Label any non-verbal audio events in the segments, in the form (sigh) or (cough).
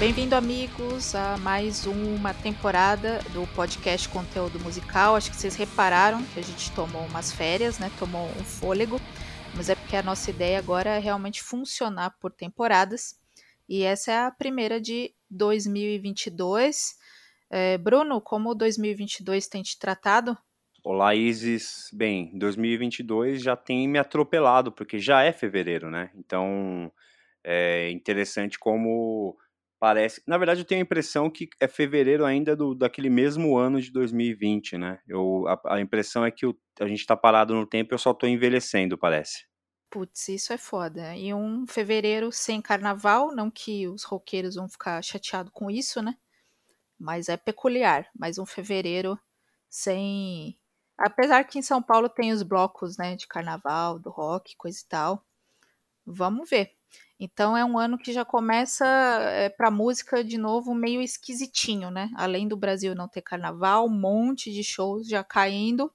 Bem-vindo, amigos, a mais uma temporada do podcast Conteúdo Musical. Acho que vocês repararam que a gente tomou umas férias, né? Tomou um fôlego, mas é porque a nossa ideia agora é realmente funcionar por temporadas. E essa é a primeira de 2022. É, Bruno, como 2022 tem te tratado? Olá, Isis. Bem, 2022 já tem me atropelado, porque já é fevereiro, né? Então, é interessante como Parece. Na verdade, eu tenho a impressão que é fevereiro ainda do, daquele mesmo ano de 2020, né? Eu, a, a impressão é que a gente tá parado no tempo e eu só tô envelhecendo, parece. Putz, isso é foda. E um fevereiro sem carnaval, não que os roqueiros vão ficar chateados com isso, né? Mas é peculiar. Mas um fevereiro sem. Apesar que em São Paulo tem os blocos, né, de carnaval, do rock, coisa e tal. Vamos ver. Então é um ano que já começa é, eh, para música de novo meio esquisitinho, né? Além do Brasil não ter carnaval, um monte de shows já caindo,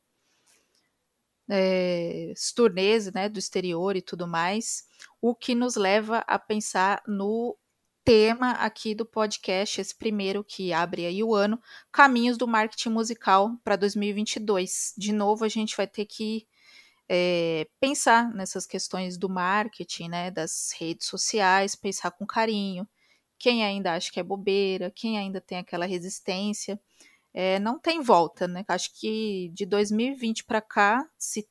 é, turnês, né, do exterior e tudo mais, o que nos leva a pensar no tema aqui do podcast, esse primeiro que abre aí o ano, caminhos do marketing musical para 2022. De novo, a gente vai ter que é, pensar nessas questões do marketing, né, das redes sociais, pensar com carinho. Quem ainda acha que é bobeira, quem ainda tem aquela resistência, é, não tem volta, né? Acho que de 2020 para cá, se,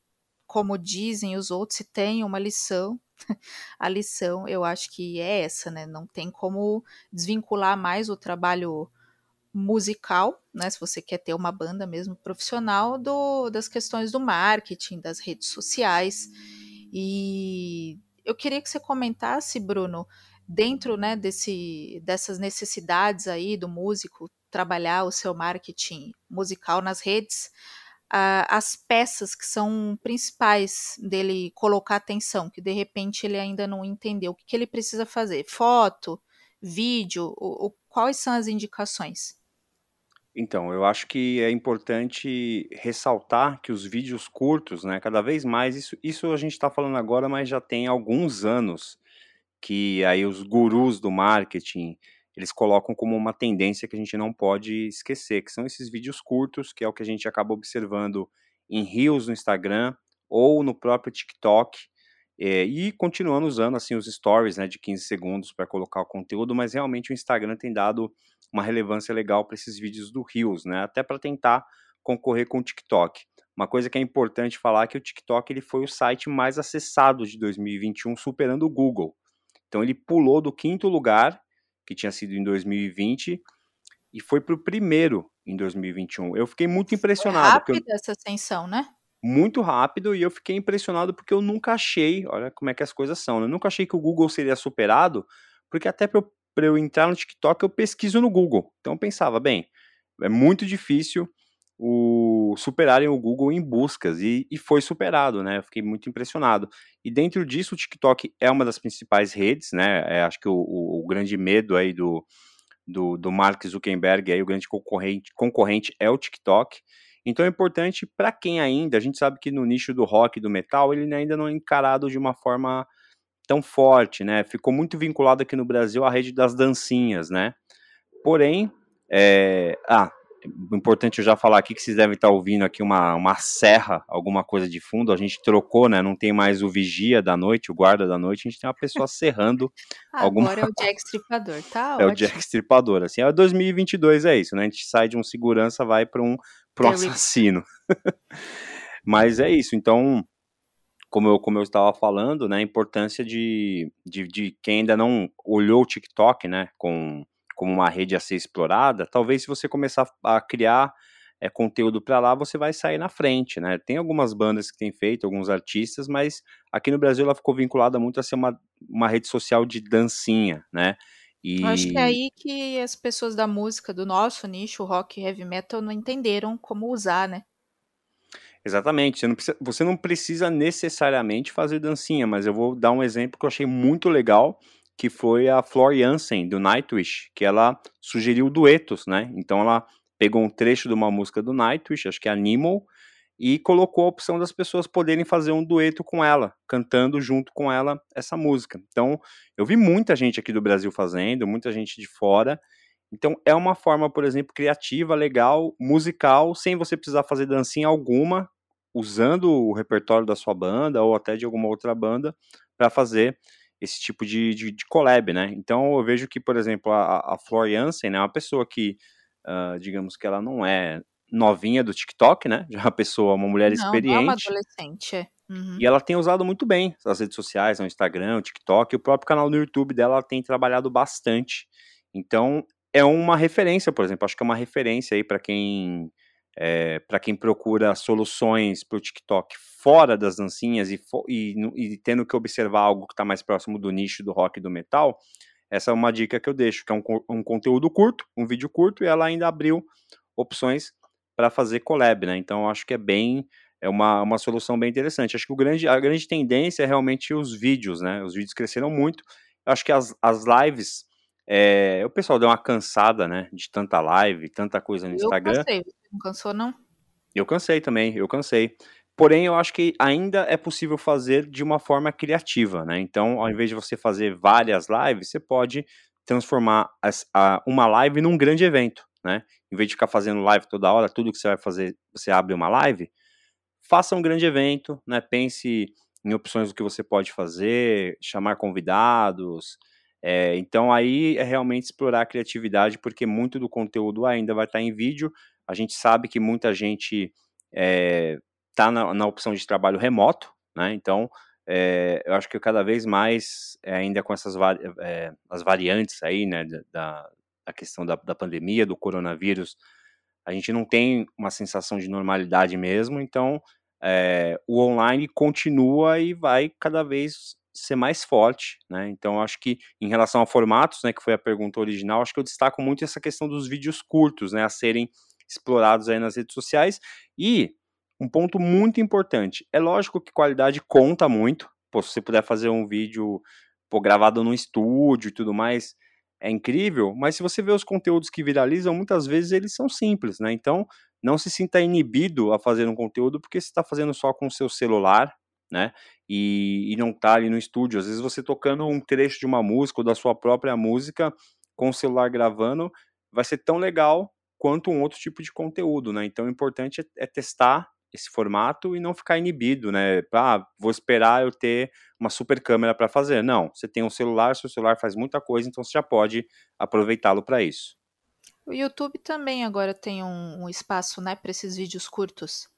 como dizem os outros, se tem uma lição, (laughs) a lição eu acho que é essa, né? Não tem como desvincular mais o trabalho musical, né, se você quer ter uma banda mesmo profissional, do, das questões do marketing, das redes sociais. E eu queria que você comentasse, Bruno, dentro né, desse, dessas necessidades aí do músico trabalhar o seu marketing musical nas redes, uh, as peças que são principais dele colocar atenção, que de repente ele ainda não entendeu, o que, que ele precisa fazer? Foto, vídeo, o, o, quais são as indicações? Então, eu acho que é importante ressaltar que os vídeos curtos, né, cada vez mais, isso, isso a gente está falando agora, mas já tem alguns anos que aí os gurus do marketing, eles colocam como uma tendência que a gente não pode esquecer, que são esses vídeos curtos, que é o que a gente acaba observando em Reels no Instagram ou no próprio TikTok, é, e continuando usando assim os stories né, de 15 segundos para colocar o conteúdo, mas realmente o Instagram tem dado uma relevância legal para esses vídeos do Reels, né? Até para tentar concorrer com o TikTok. Uma coisa que é importante falar é que o TikTok ele foi o site mais acessado de 2021, superando o Google. Então ele pulou do quinto lugar, que tinha sido em 2020, e foi para o primeiro em 2021. Eu fiquei muito impressionado. Foi rápida eu... essa ascensão, né? Muito rápido, e eu fiquei impressionado porque eu nunca achei, olha como é que as coisas são, né? eu nunca achei que o Google seria superado, porque até para eu eu entrar no TikTok, eu pesquiso no Google. Então eu pensava, bem, é muito difícil o superarem o Google em buscas e, e, foi superado, né? Eu fiquei muito impressionado. E dentro disso, o TikTok é uma das principais redes, né? É, acho que o, o, o, grande medo aí do, do, do Mark Zuckerberg, aí, o grande concorrente, concorrente é o TikTok. Então é importante para quem ainda, a gente sabe que no nicho do rock e do metal, ele ainda não é encarado de uma forma tão forte, né? Ficou muito vinculado aqui no Brasil à rede das dancinhas, né? Porém, é... ah, importante eu já falar aqui que vocês devem estar ouvindo aqui uma, uma serra, alguma coisa de fundo. A gente trocou, né? Não tem mais o vigia da noite, o guarda da noite. A gente tem uma pessoa serrando (laughs) Agora alguma. Agora é o Jack Stripador, tá? (laughs) É ótimo. o Jack Stripador. Assim, é 2022 é isso, né? A gente sai de um segurança, vai para um, um assassino. (laughs) Mas é isso. Então, como eu, como eu estava falando, né, a importância de, de, de quem ainda não olhou o TikTok, né, com, como uma rede a ser explorada, talvez se você começar a criar é, conteúdo para lá, você vai sair na frente, né? Tem algumas bandas que têm feito, alguns artistas, mas aqui no Brasil ela ficou vinculada muito a ser uma, uma rede social de dancinha, né? E... Acho que é aí que as pessoas da música, do nosso nicho, rock e heavy metal, não entenderam como usar, né? Exatamente. Você não, precisa, você não precisa necessariamente fazer dancinha, mas eu vou dar um exemplo que eu achei muito legal, que foi a Flor Jansen, do Nightwish, que ela sugeriu duetos, né? Então ela pegou um trecho de uma música do Nightwish, acho que é Animal, e colocou a opção das pessoas poderem fazer um dueto com ela, cantando junto com ela essa música. Então, eu vi muita gente aqui do Brasil fazendo, muita gente de fora. Então, é uma forma, por exemplo, criativa, legal, musical, sem você precisar fazer dancinha alguma, usando o repertório da sua banda ou até de alguma outra banda para fazer esse tipo de, de, de, collab, né? Então, eu vejo que, por exemplo, a, a Flor Jansen é né, uma pessoa que, uh, digamos que ela não é novinha do TikTok, né? Já uma pessoa, uma mulher não, experiente. Não, é uma adolescente. É. Uhum. E ela tem usado muito bem as redes sociais, o Instagram, o TikTok, o próprio canal no YouTube dela tem trabalhado bastante. Então, é uma referência, por exemplo, acho que é uma referência aí para quem é, para quem procura soluções para o TikTok fora das dancinhas e, e, e, tendo que observar algo que está mais próximo do nicho do rock e do metal, essa é uma dica que eu deixo, que é um, um conteúdo curto, um vídeo curto, e ela ainda abriu opções para fazer collab, né? Então acho que é bem é uma, uma solução bem interessante. Acho que o grande, a grande tendência é realmente os vídeos, né? Os vídeos cresceram muito. Acho que as, as lives, é, o pessoal deu uma cansada, né? De tanta live, tanta coisa no eu Instagram. Cansei. Você não cansou, não? Eu cansei também, eu cansei. Porém, eu acho que ainda é possível fazer de uma forma criativa, né? Então, ao invés de você fazer várias lives, você pode transformar as, a, uma live num grande evento, né? Em vez de ficar fazendo live toda hora, tudo que você vai fazer, você abre uma live, faça um grande evento, né? Pense em opções do que você pode fazer, chamar convidados. É, então aí é realmente explorar a criatividade, porque muito do conteúdo ainda vai estar em vídeo. A gente sabe que muita gente está é, tá na, na, opção de trabalho remoto, né? Então é, eu acho que cada vez mais, é, ainda com essas é, as variantes aí, né, da, a questão da, da pandemia, do coronavírus, a gente não tem uma sensação de normalidade mesmo, então é, o online continua e vai cada vez ser mais forte, né? Então acho que em relação a formatos, né, que foi a pergunta original, acho que eu destaco muito essa questão dos vídeos curtos, né, a serem explorados aí nas redes sociais e um ponto muito importante, é lógico que qualidade conta muito, pô, se você puder fazer um vídeo pô, gravado no estúdio e tudo mais, é incrível, mas se você vê os conteúdos que viralizam, muitas vezes eles são simples, né? Então, não se sinta inibido a fazer um conteúdo porque você está fazendo só com o seu celular, né? E, e não está ali no estúdio. Às vezes você tocando um trecho de uma música ou da sua própria música com o celular gravando, vai ser tão legal quanto um outro tipo de conteúdo, né? Então, o importante é, é testar esse formato e não ficar inibido, né? Ah, vou esperar eu ter uma super câmera para fazer. Não, você tem um celular, seu celular faz muita coisa, então você já pode aproveitá-lo para isso. O YouTube também agora tem um, um espaço, né, para esses vídeos curtos.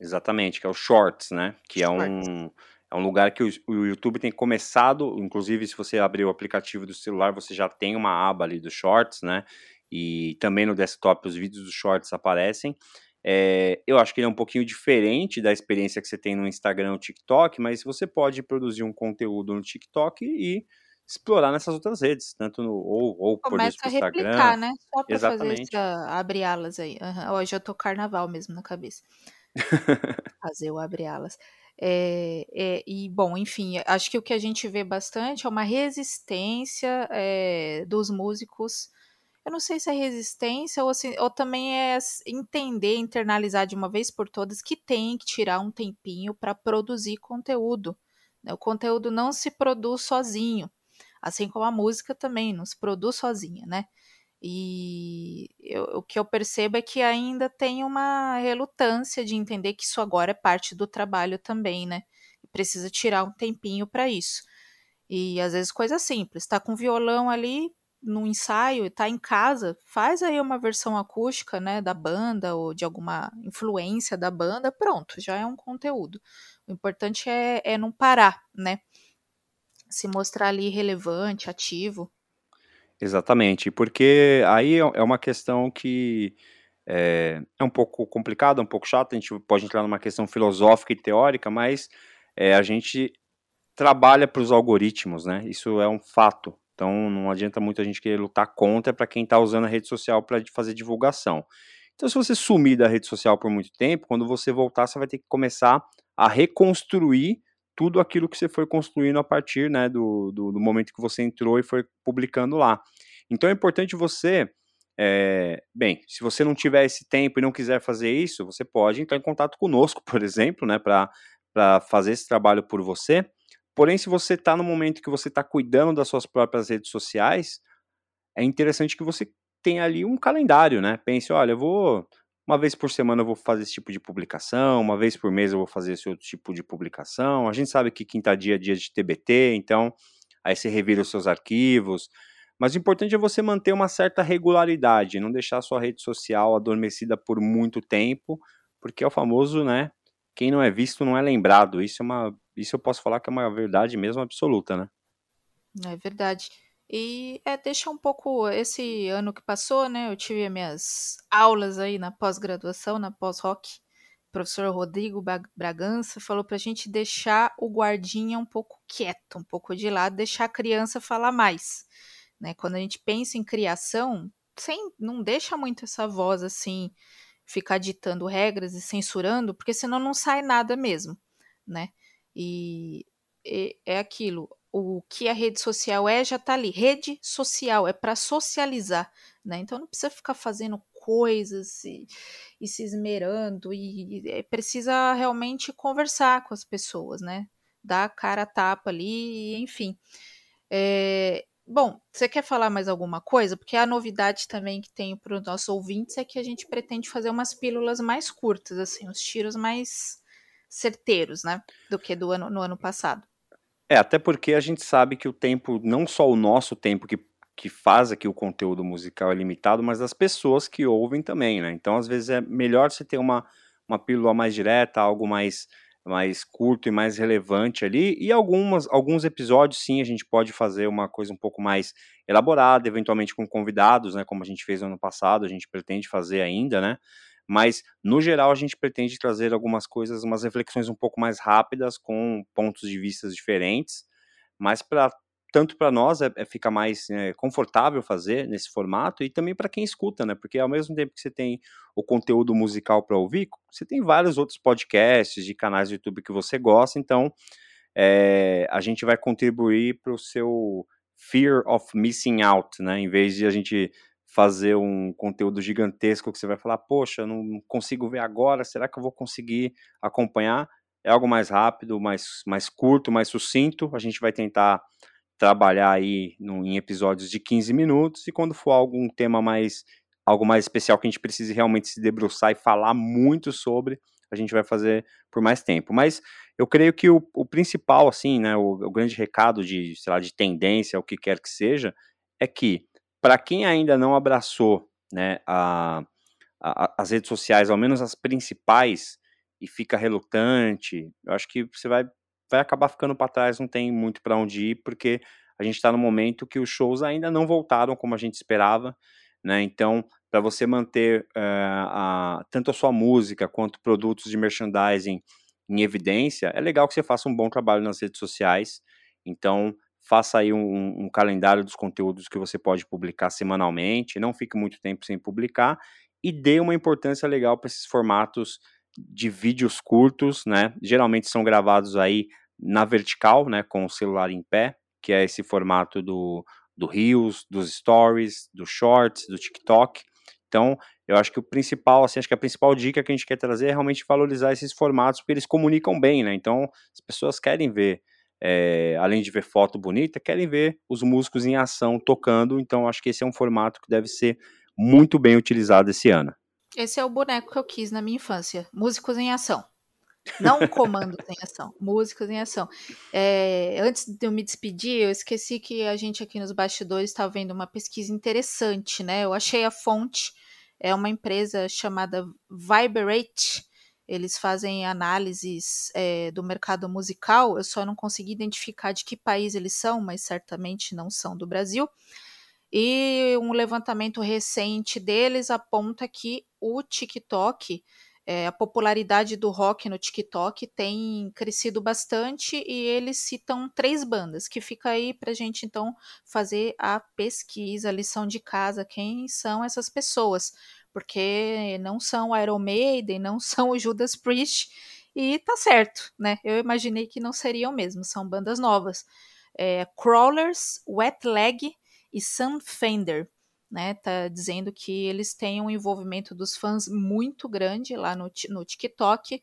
Exatamente, que é o Shorts, né? Que é um, é um lugar que o, o, YouTube tem começado, inclusive se você abrir o aplicativo do celular, você já tem uma aba ali do Shorts, né? E também no desktop os vídeos dos Shorts aparecem. É, eu acho que ele é um pouquinho diferente da experiência que você tem no Instagram ou TikTok, mas você pode produzir um conteúdo no TikTok e explorar nessas outras redes, tanto no ou, ou Começa a replicar, né? Só pra Exatamente. fazer abre alas aí. Uhum. Hoje eu tô carnaval mesmo na cabeça. (laughs) fazer o abre alas. É, é, e, bom, enfim, acho que o que a gente vê bastante é uma resistência é, dos músicos eu não sei se é resistência ou, assim, ou também é entender, internalizar de uma vez por todas que tem que tirar um tempinho para produzir conteúdo. Né? O conteúdo não se produz sozinho, assim como a música também não se produz sozinha, né? E eu, o que eu percebo é que ainda tem uma relutância de entender que isso agora é parte do trabalho também, né? E precisa tirar um tempinho para isso. E às vezes coisa simples, tá com violão ali, no ensaio e tá em casa, faz aí uma versão acústica, né, da banda ou de alguma influência da banda, pronto, já é um conteúdo. O importante é, é não parar, né? Se mostrar ali relevante, ativo. Exatamente, porque aí é, é uma questão que é, é um pouco complicada, um pouco chata, a gente pode entrar numa questão filosófica e teórica, mas é, a gente trabalha para os algoritmos, né? Isso é um fato. Então não adianta muito a gente querer lutar contra para quem está usando a rede social para fazer divulgação. Então, se você sumir da rede social por muito tempo, quando você voltar, você vai ter que começar a reconstruir tudo aquilo que você foi construindo a partir né, do, do, do momento que você entrou e foi publicando lá. Então é importante você É, bem, se você não tiver esse tempo e não quiser fazer isso, você pode entrar em contato conosco, (laughs) por exemplo, né, para fazer esse trabalho por você. Porém, se você está no momento que você está cuidando das suas próprias redes sociais, é interessante que você tenha ali um calendário, né? Pense, olha, eu vou uma vez por semana eu vou fazer esse tipo de publicação, uma vez por mês eu vou fazer esse outro tipo de publicação. A gente sabe que quinta dia é dia de TBT, então aí você revira os seus arquivos. Mas o importante é você manter uma certa regularidade, não deixar a sua rede social adormecida por muito tempo, porque é o famoso, né? Quem não é visto não é lembrado. Isso é uma, isso eu posso falar que é uma verdade mesmo absoluta, né? É verdade. E é, deixa um pouco esse ano que passou, né? Eu tive minhas aulas aí na pós-graduação, na pós-rock. O professor Rodrigo Bragança falou para a gente deixar o guardinha um pouco quieto, um pouco de lado, deixar a criança falar mais. Né? Quando a gente pensa em criação, sem, não deixa muito essa voz assim ficar ditando regras e censurando, porque senão não sai nada mesmo, né? E, e é aquilo, o que a rede social é já está ali. Rede social é para socializar, né? Então não precisa ficar fazendo coisas e, e se esmerando e, e, precisa realmente conversar com as pessoas, né? Dar a cara a tapa ali, enfim. É, Bom, você quer falar mais alguma coisa? Porque a novidade também que tenho para os nossos ouvintes é que a gente pretende fazer umas pílulas mais curtas, assim, os tiros mais certeiros, né? Do que do ano, no ano passado. É, até porque a gente sabe que o tempo, não só o nosso tempo que, que faz aqui o conteúdo musical é limitado, mas das pessoas que ouvem também, né? Então, às vezes, é melhor você ter uma, uma pílula mais direta, algo mais mais curto e mais relevante ali, e algumas, alguns episódios sim a gente pode fazer uma coisa um pouco mais elaborada, eventualmente com convidados, né, como a gente fez no ano passado, a gente pretende fazer ainda, né, mas no geral a gente pretende trazer algumas coisas, umas reflexões um pouco mais rápidas, com pontos de vista diferentes, mas para tanto para nós é, é, fica mais é, confortável fazer nesse formato e também para quem escuta, né? Porque ao mesmo tempo que você tem o conteúdo musical para ouvir, você tem vários outros podcasts de canais do YouTube que você gosta, então é, a gente vai contribuir para o seu fear of missing out, né? Em vez de a gente fazer um conteúdo gigantesco que você vai falar, poxa, não consigo ver agora, será que eu vou conseguir acompanhar? É algo mais rápido, mais, mais curto, mais sucinto. A gente vai tentar trabalhar aí no, em episódios de 15 minutos e quando for algum tema mais algo mais especial que a gente precise realmente se debruçar e falar muito sobre, a gente vai fazer por mais tempo. Mas eu creio que o, o principal, assim, né, o, o, grande recado de, sei lá, de tendência, o que quer que seja, é que para quem ainda não abraçou, né, a, a, as redes sociais, ao menos as principais, e fica relutante, eu acho que você vai vai acabar ficando para trás, não tem muito para onde ir, porque a gente está no momento que os shows ainda não voltaram como a gente esperava, né? Então, para você manter uh, a, tanto a sua música quanto produtos de merchandising em evidência, é legal que você faça um bom trabalho nas redes sociais. Então, faça aí um, um calendário dos conteúdos que você pode publicar semanalmente, não fique muito tempo sem publicar e dê uma importância legal para esses formatos de vídeos curtos, né? Geralmente são gravados aí na vertical, né, com o celular em pé, que é esse formato do, do Reels, dos Stories, do Shorts, do TikTok. Então, eu acho que o principal, assim, acho que a principal dica que a gente quer trazer é realmente valorizar esses formatos, porque eles comunicam bem, né? Então, as pessoas querem ver, é, além de ver foto bonita, querem ver os músicos em ação tocando. Então, acho que esse é um formato que deve ser muito bem utilizado esse ano. Esse é o boneco que eu quis na minha infância. Músicos em ação. Não (laughs) comandos em ação, músicos em ação. É, antes de eu me despedir, eu esqueci que a gente aqui nos bastidores está vendo uma pesquisa interessante, né? Eu achei a fonte, é uma empresa chamada Viberate. Eles fazem análises é, do mercado musical. Eu só não consegui identificar de que país eles são, mas certamente não são do Brasil. E um levantamento recente deles aponta que o TikTok, é, a popularidade do rock no TikTok tem crescido bastante e eles citam três bandas, que fica aí para a gente então fazer a pesquisa, a lição de casa, quem são essas pessoas, porque não são Iron Maiden, não (laughs) são o Judas Priest, e tá certo, né? Eu imaginei que não seriam mesmo, são bandas novas. É, Crawlers, Wet Leg, e Sam Fender. né? Tá dizendo que eles têm um envolvimento dos fãs muito grande lá no, no TikTok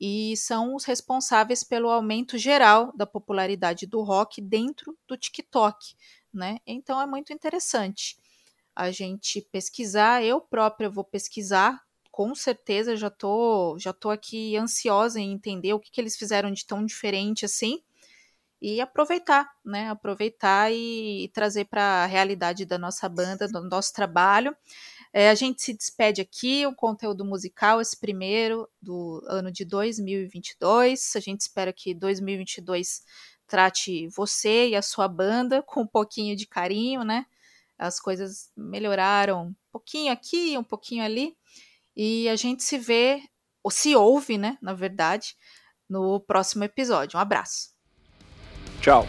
e são os responsáveis pelo aumento geral da popularidade do rock dentro do TikTok, né? Então é muito interessante a gente pesquisar. Eu própria vou pesquisar, com certeza já tô já tô aqui ansiosa em entender o que, que eles fizeram de tão diferente assim e aproveitar, né? Aproveitar e, e trazer para a realidade da nossa banda, do nosso trabalho. É, a gente se despede aqui, o conteúdo musical, esse primeiro do ano de 2022. A gente espera que 2022 trate você e a sua banda (laughs) com um pouquinho de carinho, né? As coisas melhoraram um pouquinho aqui, um pouquinho ali. E a gente se vê, ou se ouve, né? Na verdade, no próximo episódio. Um abraço. Tchau.